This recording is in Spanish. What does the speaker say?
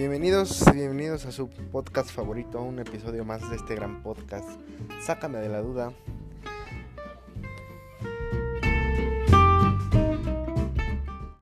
Bienvenidos, bienvenidos a su podcast favorito, a un episodio más de este gran podcast. Sácame de la duda.